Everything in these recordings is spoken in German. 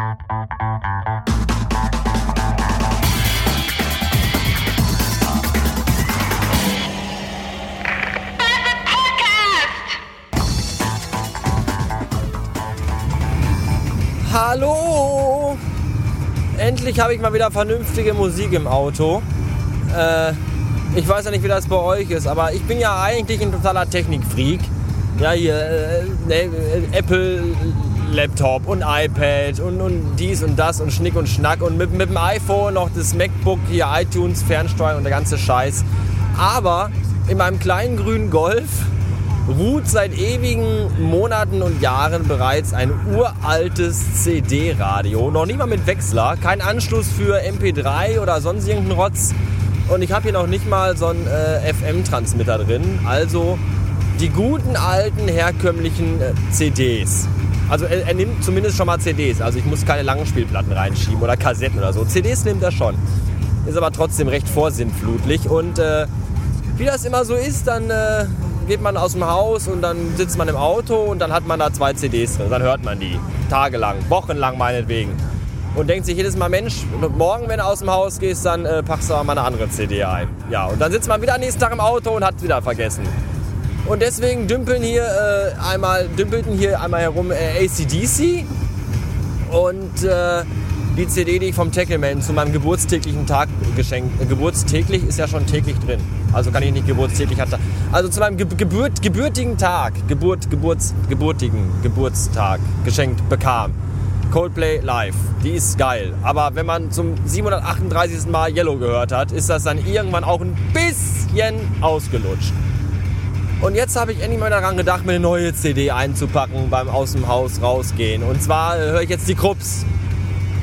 Hallo! Endlich habe ich mal wieder vernünftige Musik im Auto. Äh, ich weiß ja nicht, wie das bei euch ist, aber ich bin ja eigentlich ein totaler Technikfreak. Ja, hier äh, äh, Apple Laptop und iPad und, und dies und das und Schnick und Schnack und mit, mit dem iPhone noch das MacBook, hier iTunes, Fernsteuern und der ganze Scheiß. Aber in meinem kleinen grünen Golf ruht seit ewigen Monaten und Jahren bereits ein uraltes CD-Radio. Noch nicht mal mit Wechsler, kein Anschluss für MP3 oder sonst irgendeinen Rotz. Und ich habe hier noch nicht mal so einen äh, FM-Transmitter drin. Also die guten alten herkömmlichen äh, CDs. Also er, er, nimmt zumindest schon mal CDs. Also ich muss keine langen Spielplatten reinschieben oder Kassetten oder so. CDs nimmt er schon. Ist aber trotzdem recht vorsinnflutlich. Und äh, wie das immer so ist, dann äh, geht man aus dem Haus und dann sitzt man im Auto und dann hat man da zwei CDs drin. Dann hört man die. Tagelang, wochenlang meinetwegen. Und denkt sich jedes Mal, Mensch, morgen, wenn du aus dem Haus gehst, dann äh, packst du mal eine andere CD ein. Ja, und dann sitzt man wieder am nächsten Tag im Auto und hat wieder vergessen. Und deswegen dümpeln hier äh, einmal, dümpelten hier einmal herum äh, ACDC und äh, die CD, die ich vom Tackleman zu meinem geburtstäglichen Tag geschenkt. Äh, geburtstäglich ist ja schon täglich drin. Also kann ich nicht geburtstäglich hatte. Also zu meinem Ge Geburt, gebürtigen Tag, Geburt, Geburts, geburtigen Geburtstag geschenkt bekam. Coldplay live. Die ist geil. Aber wenn man zum 738. Mal Yellow gehört hat, ist das dann irgendwann auch ein bisschen ausgelutscht. Und jetzt habe ich endlich mal daran gedacht, mir eine neue CD einzupacken beim aus dem Haus rausgehen. Und zwar äh, höre ich jetzt die Krups.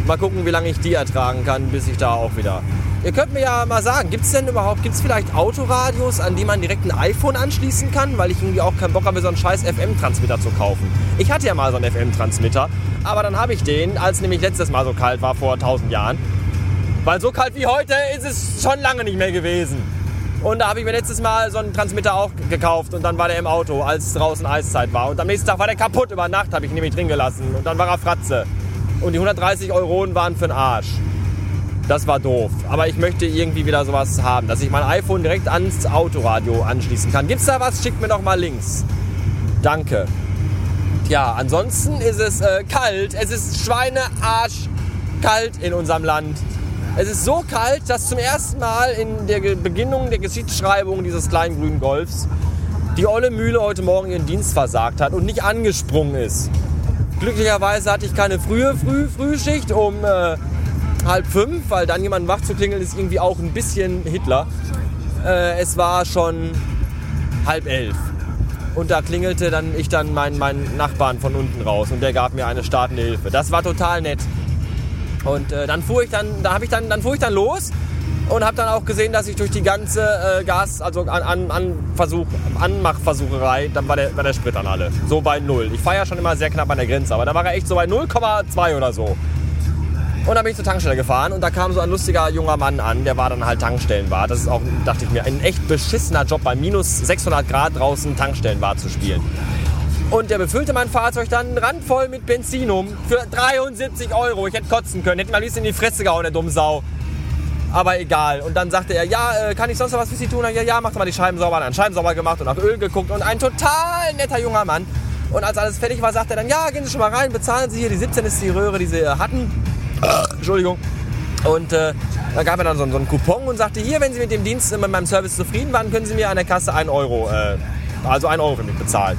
Mal gucken, wie lange ich die ertragen kann, bis ich da auch wieder. Ihr könnt mir ja mal sagen, gibt es denn überhaupt, gibt es vielleicht Autoradios, an die man direkt ein iPhone anschließen kann? Weil ich irgendwie auch keinen Bock habe, so einen scheiß FM-Transmitter zu kaufen. Ich hatte ja mal so einen FM-Transmitter, aber dann habe ich den, als nämlich letztes Mal so kalt war, vor 1000 Jahren. Weil so kalt wie heute ist es schon lange nicht mehr gewesen. Und da habe ich mir letztes Mal so einen Transmitter auch gekauft und dann war der im Auto, als draußen Eiszeit war. Und am nächsten Tag war der kaputt über Nacht, habe ich ihn nämlich drin gelassen. Und dann war er Fratze. Und die 130 Euro waren für den Arsch. Das war doof. Aber ich möchte irgendwie wieder sowas haben, dass ich mein iPhone direkt ans Autoradio anschließen kann. Gibt's da was? Schickt mir doch mal Links. Danke. Ja, ansonsten ist es äh, kalt. Es ist Schweinearsch kalt in unserem Land. Es ist so kalt, dass zum ersten Mal in der Beginnung der Geschichtsschreibung dieses kleinen grünen Golfs die olle Mühle heute Morgen ihren Dienst versagt hat und nicht angesprungen ist. Glücklicherweise hatte ich keine frühe Früh Frühschicht um äh, halb fünf, weil dann jemanden wach zu klingeln ist irgendwie auch ein bisschen Hitler. Äh, es war schon halb elf. Und da klingelte dann ich dann meinen, meinen Nachbarn von unten raus und der gab mir eine startende Hilfe. Das war total nett. Und äh, dann fuhr ich dann, da habe ich dann, dann fuhr ich dann los und habe dann auch gesehen, dass ich durch die ganze äh, Gas, also an, an, an Versuch, Anmachversucherei, dann war der, war der Sprit an alle. So bei null. Ich fahre ja schon immer sehr knapp an der Grenze, aber da war er echt so bei 0,2 oder so. Und dann bin ich zur Tankstelle gefahren und da kam so ein lustiger junger Mann an, der war dann halt Tankstellenwart. Das ist auch, dachte ich mir, ein echt beschissener Job, bei minus 600 Grad draußen Tankstellenwart zu spielen. Und der befüllte mein Fahrzeug dann randvoll mit Benzin um für 73 Euro. Ich hätte kotzen können, hätte mir am liebsten in die Fresse gehauen, der dumme Sau. Aber egal. Und dann sagte er, ja, äh, kann ich sonst noch was für Sie tun? Ja, ja, mach doch mal die Scheiben sauber. Dann Scheiben sauber gemacht und nach Öl geguckt und ein total netter junger Mann. Und als alles fertig war, sagte er dann, ja, gehen Sie schon mal rein, bezahlen Sie hier. Die 17 ist die Röhre, die Sie äh, hatten. Entschuldigung. Und äh, da gab er dann so, so, einen Coupon und sagte, hier, wenn Sie mit dem Dienst, äh, mit meinem Service zufrieden waren, können Sie mir an der Kasse 1 Euro, äh, also 1 Euro für mich bezahlen.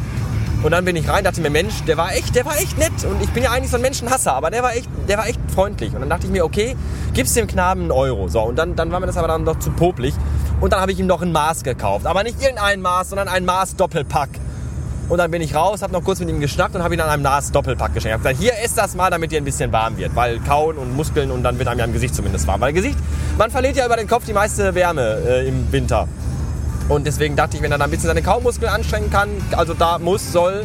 Und dann bin ich rein, dachte mir, Mensch, der war echt, der war echt nett. Und ich bin ja eigentlich so ein Menschenhasser, aber der war echt, der war echt freundlich. Und dann dachte ich mir, okay, gib's dem Knaben einen Euro. So, und dann, dann war mir das aber dann doch zu popelig. Und dann habe ich ihm noch ein Maß gekauft. Aber nicht irgendein Maß, sondern ein Maß Doppelpack. Und dann bin ich raus, habe noch kurz mit ihm geschnackt und habe ihn an einem Nas Doppelpack geschenkt. Ich habe gesagt, hier isst das mal, damit dir ein bisschen warm wird. Weil kauen und Muskeln und dann wird einem ja im Gesicht zumindest warm. Weil Gesicht, man verliert ja über den Kopf die meiste Wärme äh, im Winter. Und deswegen dachte ich, wenn er da ein bisschen seine Kaumuskeln anstrengen kann, also da muss, soll,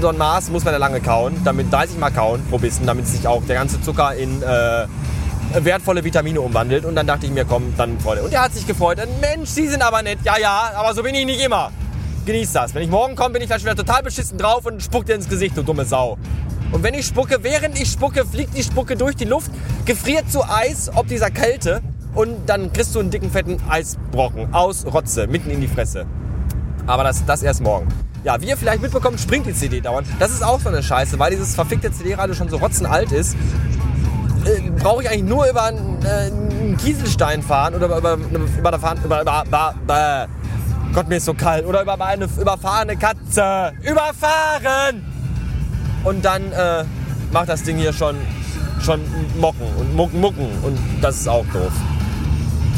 so ein Maß muss man ja lange kauen, damit 30 Mal kauen pro Bissen, damit sich auch der ganze Zucker in äh, wertvolle Vitamine umwandelt. Und dann dachte ich mir, komm, dann Freude. Und er hat sich gefreut. Mensch, Sie sind aber nett. Ja, ja, aber so bin ich nicht immer. Genieß das. Wenn ich morgen komme, bin ich vielleicht wieder total beschissen drauf und spuck dir ins Gesicht, du dumme Sau. Und wenn ich spucke, während ich spucke, fliegt die Spucke durch die Luft, gefriert zu Eis ob dieser Kälte und dann kriegst du einen dicken, fetten Eisbrocken aus Rotze mitten in die Fresse. Aber das, das erst morgen. Ja, wie ihr vielleicht mitbekommt, springt die CD dauernd. Das ist auch so eine Scheiße, weil dieses verfickte CD-Radio schon so rotzenalt ist. Äh, Brauche ich eigentlich nur über einen, äh, Kieselstein fahren oder über, über, über, über, über, über, über Gott, mir ist so kalt. Oder über eine überfahrene Katze. Überfahren! Und dann äh, macht das Ding hier schon, schon Mocken und Mucken, Mucken. Und das ist auch doof.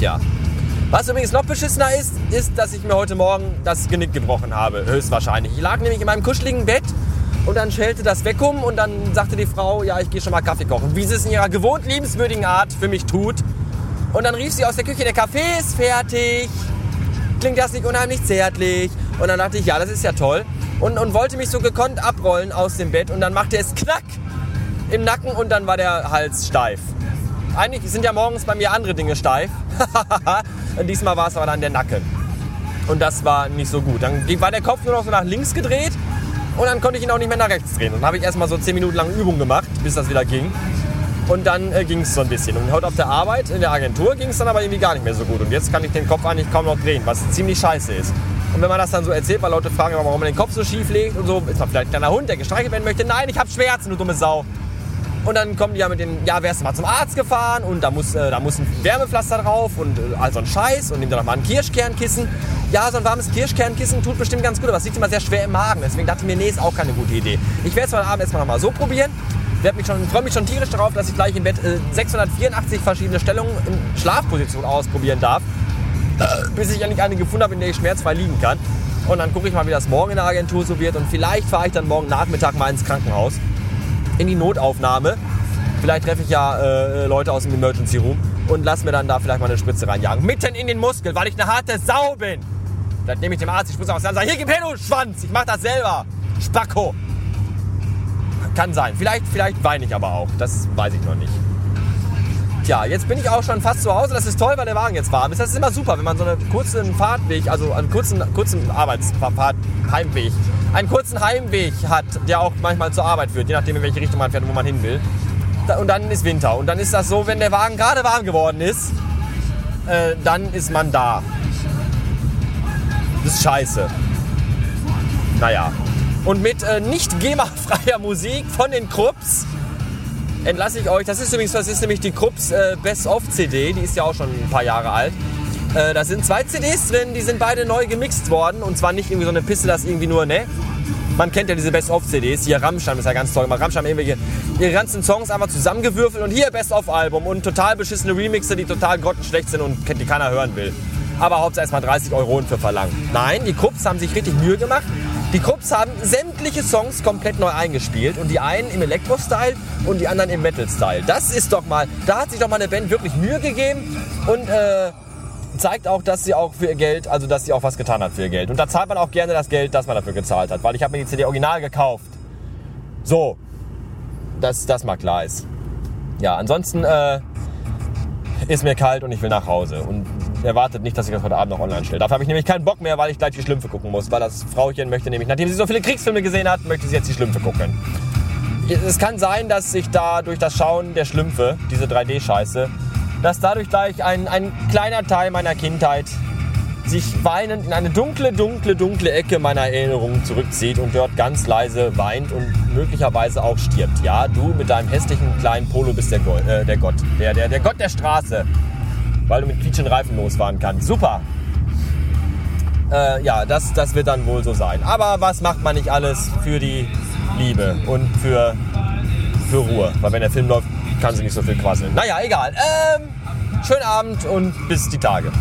Tja. Was übrigens noch beschissener ist, ist, dass ich mir heute Morgen das Genick gebrochen habe. Höchstwahrscheinlich. Ich lag nämlich in meinem kuscheligen Bett und dann schellte das Weckum und dann sagte die Frau, ja, ich gehe schon mal Kaffee kochen. Wie sie es in ihrer gewohnt liebenswürdigen Art für mich tut. Und dann rief sie aus der Küche, der Kaffee ist fertig. Klingt das nicht unheimlich zärtlich? Und dann dachte ich, ja, das ist ja toll. Und, und wollte mich so gekonnt abrollen aus dem Bett und dann machte es Knack im Nacken und dann war der Hals steif. Eigentlich sind ja morgens bei mir andere Dinge steif. Diesmal war es aber dann der Nacken. Und das war nicht so gut. Dann war der Kopf nur noch so nach links gedreht und dann konnte ich ihn auch nicht mehr nach rechts drehen. Dann habe ich erstmal so 10 Minuten lang Übung gemacht, bis das wieder ging. Und dann äh, ging es so ein bisschen. Und heute auf der Arbeit, in der Agentur, ging es dann aber irgendwie gar nicht mehr so gut. Und jetzt kann ich den Kopf eigentlich kaum noch drehen, was ziemlich scheiße ist. Und wenn man das dann so erzählt, weil Leute fragen, warum man den Kopf so schief legt und so, ist man vielleicht ein kleiner Hund, der gestreichelt werden möchte. Nein, ich habe Schmerzen, du dumme Sau. Und dann kommen die ja mit den, ja, wärst du mal zum Arzt gefahren und da muss, äh, da muss ein Wärmepflaster drauf und äh, all so ein Scheiß und nimm doch mal ein Kirschkernkissen. Ja, so ein warmes Kirschkernkissen tut bestimmt ganz gut, aber es liegt immer sehr schwer im Magen. Deswegen dachte ich mir, nee, ist auch keine gute Idee. Ich werde es heute Abend erstmal noch mal so probieren. Ich freue mich schon tierisch darauf, dass ich gleich im Bett äh, 684 verschiedene Stellungen in Schlafposition ausprobieren darf, bis ich endlich eine gefunden habe, in der ich schmerzfrei liegen kann. Und dann gucke ich mal, wie das morgen in der Agentur so wird. Und vielleicht fahre ich dann morgen Nachmittag mal ins Krankenhaus in die Notaufnahme. Vielleicht treffe ich ja äh, Leute aus dem Emergency Room und lass mir dann da vielleicht mal eine Spritze reinjagen. Mitten in den Muskel, weil ich eine harte Sau bin. Dann nehme ich dem Arzt die Spritze aus und sage, hier gib her, du Schwanz, ich mach das selber. Spacko. Kann sein. Vielleicht, vielleicht weine ich aber auch. Das weiß ich noch nicht. Tja, jetzt bin ich auch schon fast zu Hause. Das ist toll, weil der Wagen jetzt warm ist. Das ist immer super, wenn man so einen kurzen Fahrtweg, also einen kurzen, kurzen Arbeitsfahrt, Heimweg, einen kurzen Heimweg hat, der auch manchmal zur Arbeit führt, je nachdem, in welche Richtung man fährt und wo man hin will. Und dann ist Winter. Und dann ist das so, wenn der Wagen gerade warm geworden ist, äh, dann ist man da. Das ist scheiße. Naja. Und mit äh, nicht GEMA-freier Musik von den Krupps entlasse ich euch. Das ist übrigens, das ist nämlich die Krupps äh, Best-of-CD. Die ist ja auch schon ein paar Jahre alt. Äh, da sind zwei CDs drin, die sind beide neu gemixt worden. Und zwar nicht irgendwie so eine Piste, das irgendwie nur, ne? Man kennt ja diese Best-of-CDs. Hier Rammstein ist ja ganz toll. Rammstein irgendwelche ihre ganzen Songs einfach zusammengewürfelt und hier Best-of-Album und total beschissene Remixe, die total grottenschlecht sind und die keiner hören will. Aber hauptsächlich erstmal 30 Euro für verlangen. Nein, die Krupps haben sich richtig Mühe gemacht. Die Krupps haben sämtliche Songs komplett neu eingespielt und die einen im Elektro-Style und die anderen im Metal-Style. Das ist doch mal, da hat sich doch mal eine Band wirklich Mühe gegeben und äh, zeigt auch, dass sie auch für ihr Geld, also dass sie auch was getan hat für ihr Geld. Und da zahlt man auch gerne das Geld, das man dafür gezahlt hat, weil ich habe mir die CD original gekauft. So, dass das mal klar ist. Ja, ansonsten äh, ist mir kalt und ich will nach Hause. Und erwartet nicht, dass ich das heute Abend noch online stelle. Dafür habe ich nämlich keinen Bock mehr, weil ich gleich die Schlümpfe gucken muss. Weil das Frauchen möchte nämlich, nachdem sie so viele Kriegsfilme gesehen hat, möchte sie jetzt die Schlümpfe gucken. Es kann sein, dass sich da durch das Schauen der Schlümpfe, diese 3D-Scheiße, dass dadurch gleich ein, ein kleiner Teil meiner Kindheit sich weinend in eine dunkle, dunkle, dunkle Ecke meiner Erinnerungen zurückzieht und dort ganz leise weint und möglicherweise auch stirbt. Ja, du mit deinem hässlichen kleinen Polo bist der, Go äh, der Gott, der, der, der Gott der Straße, weil du mit quietschenden Reifen losfahren kannst. Super. Äh, ja, das, das wird dann wohl so sein. Aber was macht man nicht alles für die Liebe und für, für Ruhe? Weil wenn der Film läuft, kann sie nicht so viel quasseln. Naja, egal. Ähm, schönen Abend und bis die Tage.